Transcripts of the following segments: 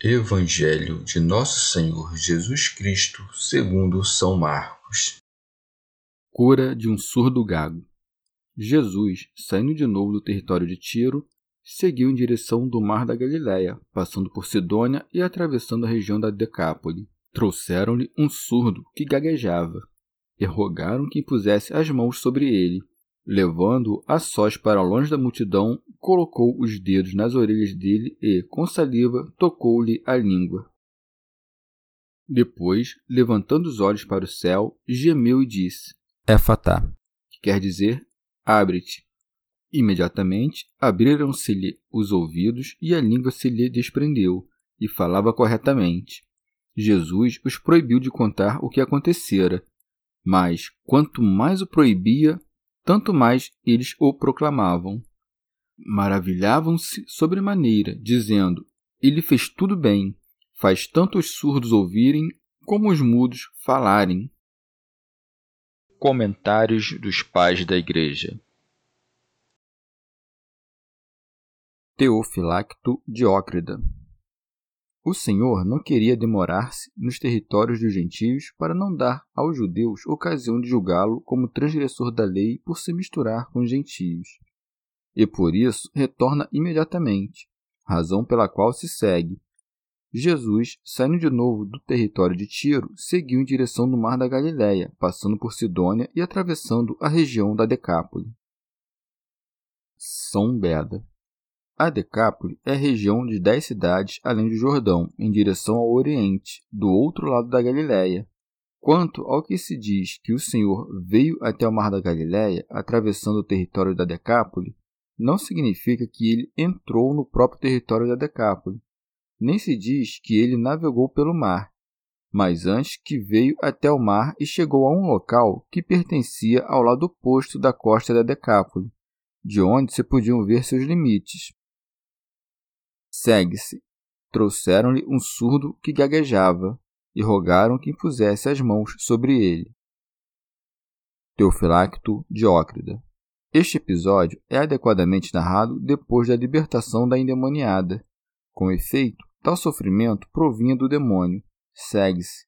Evangelho de Nosso Senhor Jesus Cristo, segundo São Marcos. Cura de um surdo gago. Jesus, saindo de novo do território de Tiro, seguiu em direção do mar da Galiléia, passando por Sidônia e atravessando a região da Decápole. Trouxeram-lhe um surdo que gaguejava e rogaram que impusesse as mãos sobre ele. Levando-o a sós para longe da multidão, colocou os dedos nas orelhas dele e, com saliva, tocou-lhe a língua. Depois, levantando os olhos para o céu, gemeu e disse: Éfatá, que quer dizer, abre-te. Imediatamente abriram-se-lhe os ouvidos e a língua se lhe desprendeu, e falava corretamente. Jesus os proibiu de contar o que acontecera, mas quanto mais o proibia, tanto mais eles o proclamavam. Maravilhavam-se sobremaneira, dizendo: Ele fez tudo bem, faz tanto os surdos ouvirem como os mudos falarem. Comentários dos Pais da Igreja Teofilacto Diócrida o Senhor não queria demorar-se nos territórios dos gentios para não dar aos judeus ocasião de julgá-lo como transgressor da lei por se misturar com os gentios. E por isso retorna imediatamente, razão pela qual se segue. Jesus, saindo de novo do território de Tiro, seguiu em direção do mar da Galiléia, passando por Sidônia e atravessando a região da Decápole. São Beda a Decápole é região de dez cidades além do Jordão, em direção ao oriente, do outro lado da Galiléia. Quanto ao que se diz que o Senhor veio até o mar da Galiléia, atravessando o território da Decápole, não significa que ele entrou no próprio território da Decápole. Nem se diz que ele navegou pelo mar, mas antes que veio até o mar e chegou a um local que pertencia ao lado oposto da costa da Decápole, de onde se podiam ver seus limites. Segue-se. Trouxeram-lhe um surdo que gaguejava e rogaram que impusesse as mãos sobre ele. Teofilacto Diócrida. Este episódio é adequadamente narrado depois da libertação da endemoniada. Com efeito, tal sofrimento provinha do demônio. Segue-se.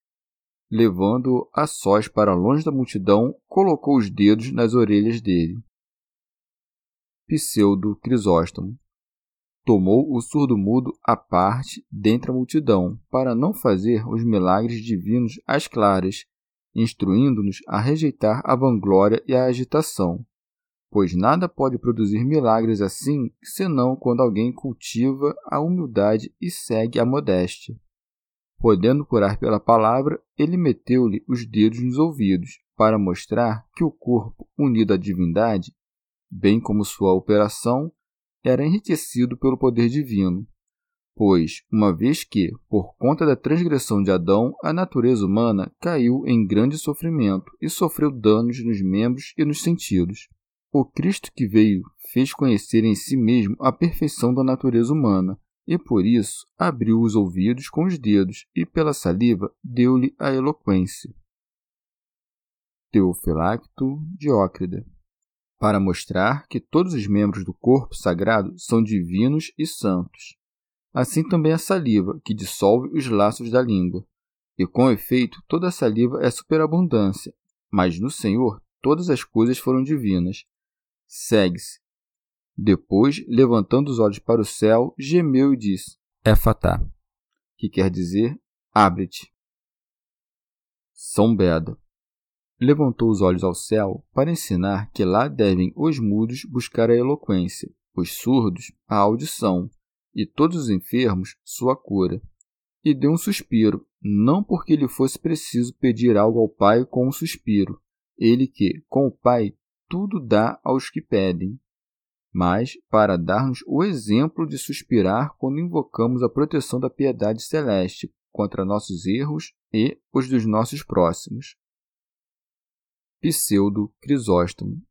Levando-o a sós para longe da multidão, colocou os dedos nas orelhas dele. Pseudo Crisóstomo tomou o surdo-mudo à parte dentre a multidão, para não fazer os milagres divinos às claras, instruindo-nos a rejeitar a vanglória e a agitação. Pois nada pode produzir milagres assim, senão quando alguém cultiva a humildade e segue a modéstia. Podendo curar pela palavra, ele meteu-lhe os dedos nos ouvidos, para mostrar que o corpo, unido à divindade, bem como sua operação, era enriquecido pelo poder divino, pois, uma vez que, por conta da transgressão de Adão, a natureza humana caiu em grande sofrimento e sofreu danos nos membros e nos sentidos. O Cristo que veio fez conhecer em si mesmo a perfeição da natureza humana, e por isso abriu os ouvidos com os dedos e, pela saliva, deu-lhe a eloquência. Teofilacto Diócrida para mostrar que todos os membros do corpo sagrado são divinos e santos. Assim também a saliva, que dissolve os laços da língua. E com efeito, toda a saliva é superabundância, mas no Senhor todas as coisas foram divinas. Segue-se. Depois, levantando os olhos para o céu, gemeu e disse: É fatá, que quer dizer abre-te. São Beda levantou os olhos ao céu para ensinar que lá devem os mudos buscar a eloquência, os surdos a audição e todos os enfermos sua cura. E deu um suspiro, não porque lhe fosse preciso pedir algo ao Pai com um suspiro, ele que, com o Pai, tudo dá aos que pedem, mas para dar-nos o exemplo de suspirar quando invocamos a proteção da piedade celeste contra nossos erros e os dos nossos próximos. Pseudo Crisóstomo.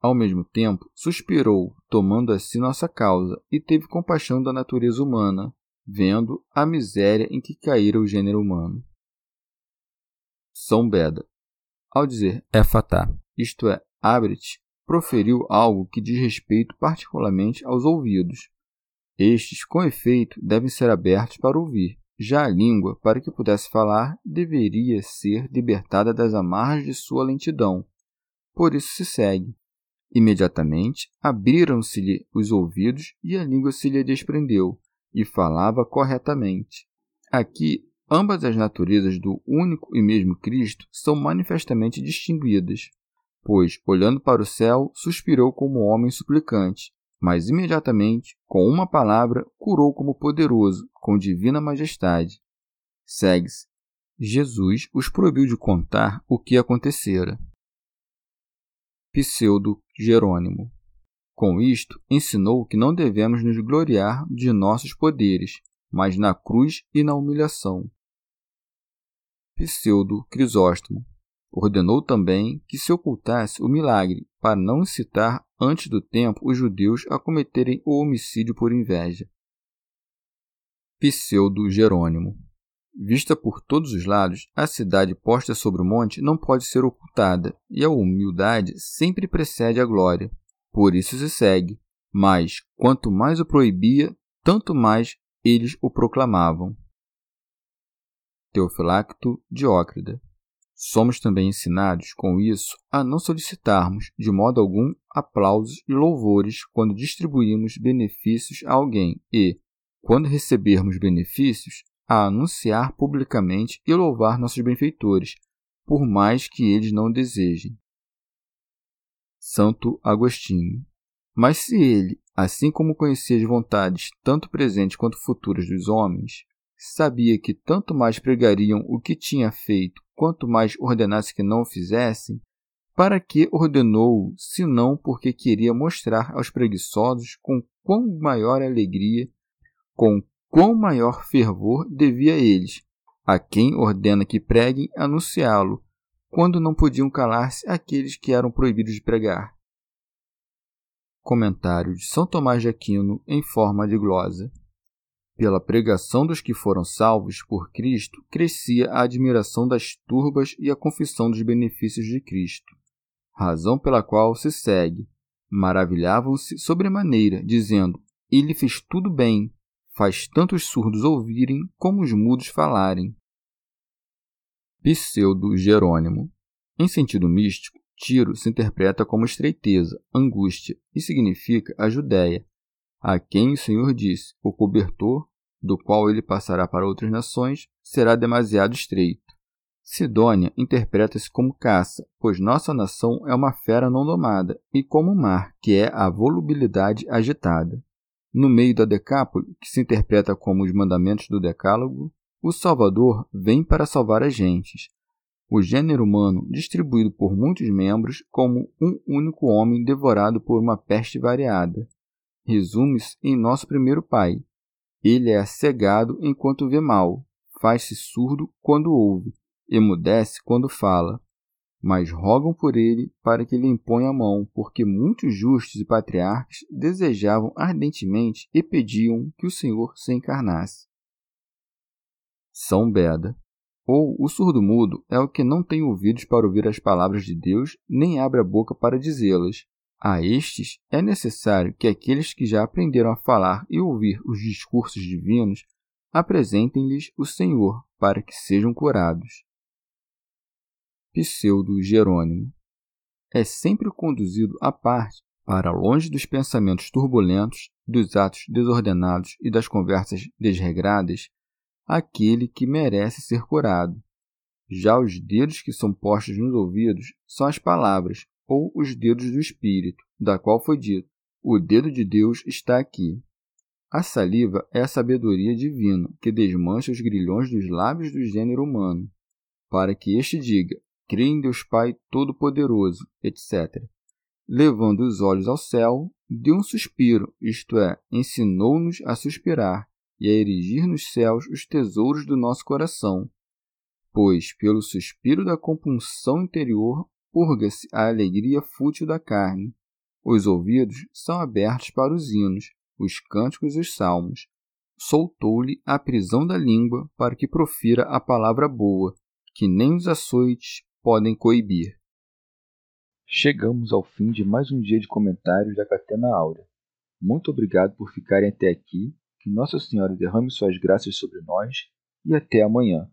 Ao mesmo tempo, suspirou, tomando a si nossa causa, e teve compaixão da natureza humana, vendo a miséria em que caíra o gênero humano. São Beda. Ao dizer éfatá, isto é, abre-te, proferiu algo que diz respeito particularmente aos ouvidos. Estes, com efeito, devem ser abertos para ouvir, já a língua, para que pudesse falar, deveria ser libertada das amarras de sua lentidão. Por isso se segue. Imediatamente abriram-se-lhe os ouvidos e a língua se lhe desprendeu, e falava corretamente. Aqui, ambas as naturezas do único e mesmo Cristo são manifestamente distinguidas, pois, olhando para o céu, suspirou como homem suplicante, mas imediatamente, com uma palavra, curou como poderoso, com divina majestade. Segue-se. Jesus os proibiu de contar o que acontecera. Pseudo Jerônimo. Com isto, ensinou que não devemos nos gloriar de nossos poderes, mas na cruz e na humilhação. Pseudo Crisóstomo Ordenou também que se ocultasse o milagre, para não incitar antes do tempo os judeus a cometerem o homicídio por inveja. Pseudo Jerônimo Vista por todos os lados, a cidade posta sobre o monte não pode ser ocultada, e a humildade sempre precede a glória. Por isso se segue. Mas, quanto mais o proibia, tanto mais eles o proclamavam. Teofilacto Diócrida Somos também ensinados, com isso, a não solicitarmos, de modo algum, aplausos e louvores quando distribuímos benefícios a alguém e, quando recebermos benefícios, a anunciar publicamente e louvar nossos benfeitores, por mais que eles não desejem. Santo Agostinho. Mas se ele, assim como conhecia as vontades tanto presentes quanto futuras dos homens, sabia que tanto mais pregariam o que tinha feito, quanto mais ordenasse que não o fizessem, para que ordenou, senão porque queria mostrar aos preguiçosos com quão maior alegria, com quão maior fervor devia eles, a quem ordena que preguem, anunciá-lo, quando não podiam calar-se aqueles que eram proibidos de pregar. Comentário de São Tomás de Aquino em forma de glosa. Pela pregação dos que foram salvos por Cristo, crescia a admiração das turbas e a confissão dos benefícios de Cristo, razão pela qual se segue. Maravilhavam-se sobremaneira, dizendo: Ele fez tudo bem, faz tanto os surdos ouvirem como os mudos falarem. Pseudo Jerônimo. Em sentido místico, Tiro se interpreta como estreiteza, angústia e significa a Judéia, a quem o Senhor disse: O cobertor, do qual ele passará para outras nações, será demasiado estreito. Sidônia interpreta-se como caça, pois nossa nação é uma fera não domada, e como o mar, que é a volubilidade agitada. No meio da Decápole, que se interpreta como os mandamentos do Decálogo, o Salvador vem para salvar as gentes. O gênero humano, distribuído por muitos membros, como um único homem devorado por uma peste variada resume-se em nosso primeiro pai. Ele é cegado enquanto vê mal, faz-se surdo quando ouve, emudece quando fala. Mas rogam por ele para que lhe imponha a mão, porque muitos justos e patriarcas desejavam ardentemente e pediam que o Senhor se encarnasse. São Beda. Ou o surdo-mudo é o que não tem ouvidos para ouvir as palavras de Deus, nem abre a boca para dizê-las, a estes é necessário que aqueles que já aprenderam a falar e ouvir os discursos divinos apresentem-lhes o Senhor para que sejam curados. Pseudo Jerônimo é sempre conduzido à parte para longe dos pensamentos turbulentos, dos atos desordenados e das conversas desregradas, aquele que merece ser curado. Já os dedos que são postos nos ouvidos são as palavras, ou os dedos do Espírito, da qual foi dito: O dedo de Deus está aqui. A saliva é a sabedoria divina que desmancha os grilhões dos lábios do gênero humano, para que este diga: Creio em Deus Pai Todo-Poderoso, etc. Levando os olhos ao céu, deu um suspiro, isto é, ensinou-nos a suspirar e a erigir nos céus os tesouros do nosso coração. Pois, pelo suspiro da compunção interior, purga-se a alegria fútil da carne. Os ouvidos são abertos para os hinos, os cânticos e os salmos. Soltou-lhe a prisão da língua para que profira a palavra boa, que nem os açoites podem coibir. Chegamos ao fim de mais um dia de comentários da Catena Áurea. Muito obrigado por ficarem até aqui, que Nossa Senhora derrame suas graças sobre nós e até amanhã.